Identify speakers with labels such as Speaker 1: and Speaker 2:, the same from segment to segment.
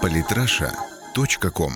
Speaker 1: Политраша.ком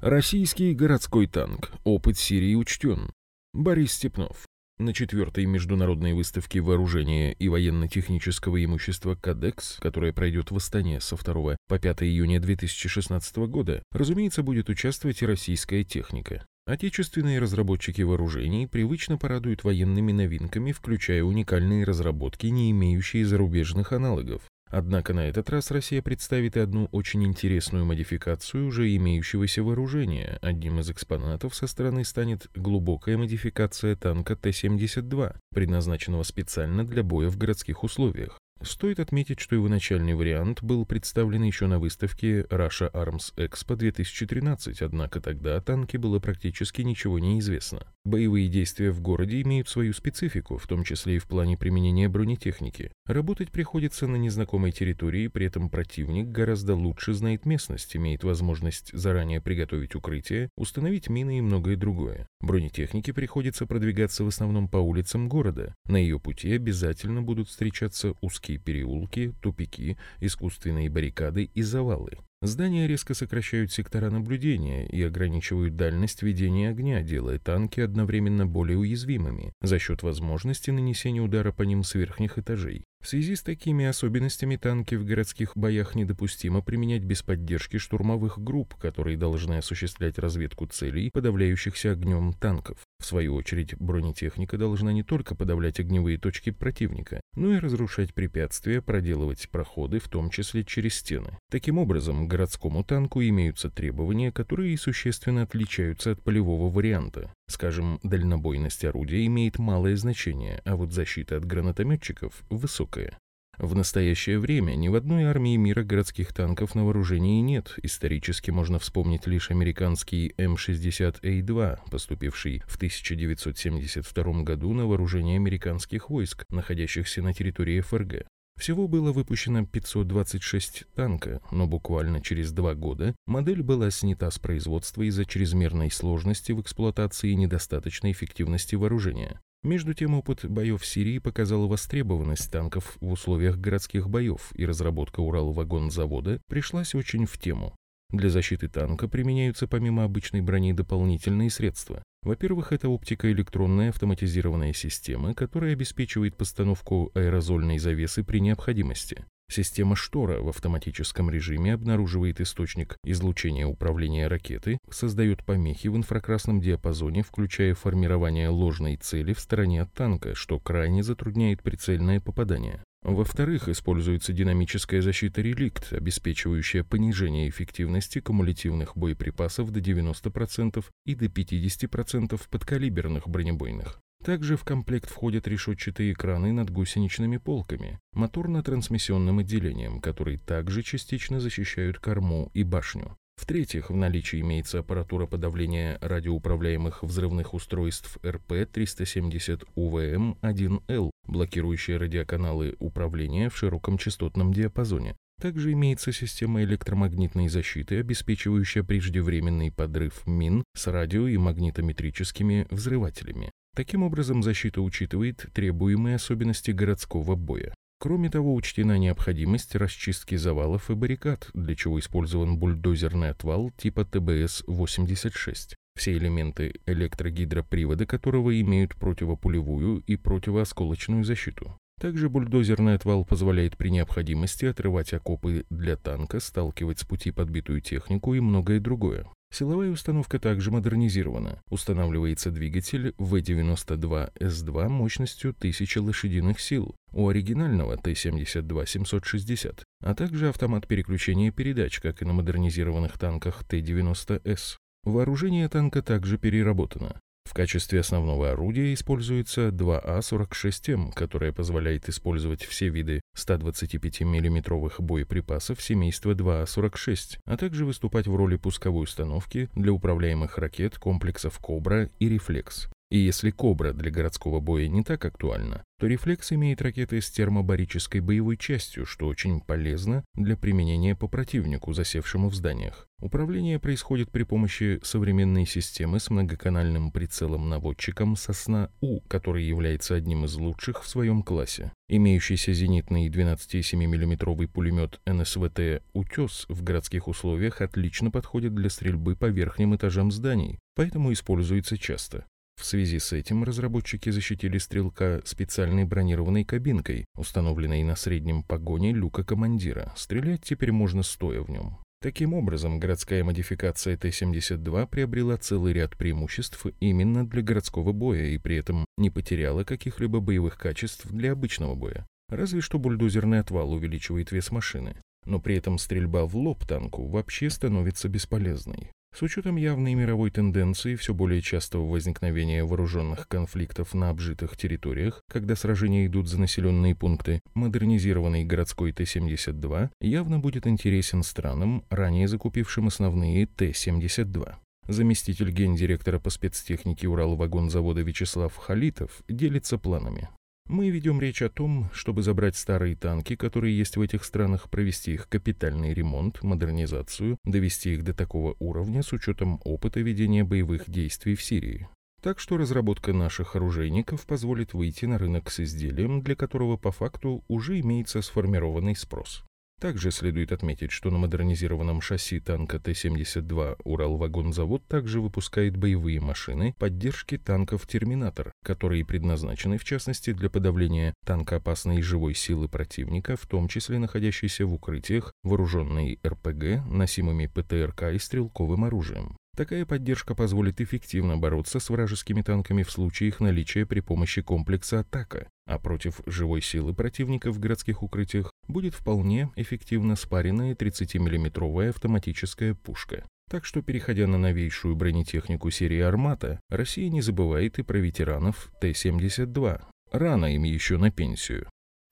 Speaker 2: Российский городской танк. Опыт Сирии учтен. Борис Степнов. На четвертой международной выставке вооружения и военно-технического имущества «Кадекс», которая пройдет в Астане со 2 по 5 июня 2016 года, разумеется, будет участвовать и российская техника. Отечественные разработчики вооружений привычно порадуют военными новинками, включая уникальные разработки, не имеющие зарубежных аналогов. Однако на этот раз Россия представит и одну очень интересную модификацию уже имеющегося вооружения. Одним из экспонатов со стороны станет глубокая модификация танка Т-72, предназначенного специально для боя в городских условиях. Стоит отметить, что его начальный вариант был представлен еще на выставке Russia Arms Expo 2013, однако тогда о танке было практически ничего не известно. Боевые действия в городе имеют свою специфику, в том числе и в плане применения бронетехники. Работать приходится на незнакомой территории, при этом противник гораздо лучше знает местность, имеет возможность заранее приготовить укрытие, установить мины и многое другое. Бронетехнике приходится продвигаться в основном по улицам города. На ее пути обязательно будут встречаться узкие узкие переулки, тупики, искусственные баррикады и завалы. Здания резко сокращают сектора наблюдения и ограничивают дальность ведения огня, делая танки одновременно более уязвимыми за счет возможности нанесения удара по ним с верхних этажей. В связи с такими особенностями танки в городских боях недопустимо применять без поддержки штурмовых групп, которые должны осуществлять разведку целей, подавляющихся огнем танков. В свою очередь, бронетехника должна не только подавлять огневые точки противника, но и разрушать препятствия, проделывать проходы, в том числе через стены. Таким образом, городскому танку имеются требования, которые существенно отличаются от полевого варианта. Скажем, дальнобойность орудия имеет малое значение, а вот защита от гранатометчиков высокая. В настоящее время ни в одной армии мира городских танков на вооружении нет. Исторически можно вспомнить лишь американский М-60А2, поступивший в 1972 году на вооружение американских войск, находящихся на территории ФРГ. Всего было выпущено 526 танка, но буквально через два года модель была снята с производства из-за чрезмерной сложности в эксплуатации и недостаточной эффективности вооружения. Между тем, опыт боев в Сирии показал востребованность танков в условиях городских боев, и разработка Урал-вагон-завода пришлась очень в тему. Для защиты танка применяются помимо обычной брони дополнительные средства. Во-первых, это оптико-электронная автоматизированная система, которая обеспечивает постановку аэрозольной завесы при необходимости. Система штора в автоматическом режиме обнаруживает источник излучения управления ракеты, создает помехи в инфракрасном диапазоне, включая формирование ложной цели в стороне от танка, что крайне затрудняет прицельное попадание. Во-вторых, используется динамическая защита реликт, обеспечивающая понижение эффективности кумулятивных боеприпасов до 90% и до 50% подкалиберных бронебойных. Также в комплект входят решетчатые экраны над гусеничными полками, моторно-трансмиссионным отделением, которые также частично защищают корму и башню. В-третьих, в наличии имеется аппаратура подавления радиоуправляемых взрывных устройств РП-370УВМ-1Л, блокирующая радиоканалы управления в широком частотном диапазоне. Также имеется система электромагнитной защиты, обеспечивающая преждевременный подрыв мин с радио- и магнитометрическими взрывателями. Таким образом, защита учитывает требуемые особенности городского боя. Кроме того, учтена необходимость расчистки завалов и баррикад, для чего использован бульдозерный отвал типа ТБС-86. Все элементы электрогидропривода которого имеют противопулевую и противоосколочную защиту. Также бульдозерный отвал позволяет при необходимости отрывать окопы для танка, сталкивать с пути подбитую технику и многое другое. Силовая установка также модернизирована. Устанавливается двигатель V92S2 мощностью 1000 лошадиных сил у оригинального Т-72-760, а также автомат переключения передач, как и на модернизированных танках Т-90С. Вооружение танка также переработано. В качестве основного орудия используется 2А46М, которое позволяет использовать все виды 125 миллиметровых боеприпасов семейства 2А46, а также выступать в роли пусковой установки для управляемых ракет комплексов «Кобра» и «Рефлекс». И если «Кобра» для городского боя не так актуальна, то «Рефлекс» имеет ракеты с термобарической боевой частью, что очень полезно для применения по противнику, засевшему в зданиях. Управление происходит при помощи современной системы с многоканальным прицелом-наводчиком «Сосна-У», который является одним из лучших в своем классе. Имеющийся зенитный 12,7 мм пулемет НСВТ «Утес» в городских условиях отлично подходит для стрельбы по верхним этажам зданий, поэтому используется часто. В связи с этим разработчики защитили стрелка специальной бронированной кабинкой, установленной на среднем погоне люка командира. Стрелять теперь можно стоя в нем. Таким образом, городская модификация Т-72 приобрела целый ряд преимуществ именно для городского боя и при этом не потеряла каких-либо боевых качеств для обычного боя. Разве что бульдозерный отвал увеличивает вес машины. Но при этом стрельба в лоб танку вообще становится бесполезной. С учетом явной мировой тенденции все более частого возникновения вооруженных конфликтов на обжитых территориях, когда сражения идут за населенные пункты, модернизированный городской Т-72 явно будет интересен странам, ранее закупившим основные Т-72. Заместитель гендиректора по спецтехнике Уралвагонзавода Вячеслав Халитов делится планами. Мы ведем речь о том, чтобы забрать старые танки, которые есть в этих странах, провести их капитальный ремонт, модернизацию, довести их до такого уровня с учетом опыта ведения боевых действий в Сирии. Так что разработка наших оружейников позволит выйти на рынок с изделием, для которого по факту уже имеется сформированный спрос. Также следует отметить, что на модернизированном шасси танка Т-72 Уралвагонзавод также выпускает боевые машины поддержки танков «Терминатор», которые предназначены в частности для подавления танкоопасной живой силы противника, в том числе находящейся в укрытиях, вооруженной РПГ, носимыми ПТРК и стрелковым оружием. Такая поддержка позволит эффективно бороться с вражескими танками в случае их наличия при помощи комплекса атака, а против живой силы противника в городских укрытиях будет вполне эффективно спаренная 30-мм автоматическая пушка. Так что, переходя на новейшую бронетехнику серии «Армата», Россия не забывает и про ветеранов Т-72. Рано им еще на пенсию.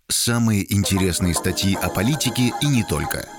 Speaker 1: Самые интересные статьи о политике и не только –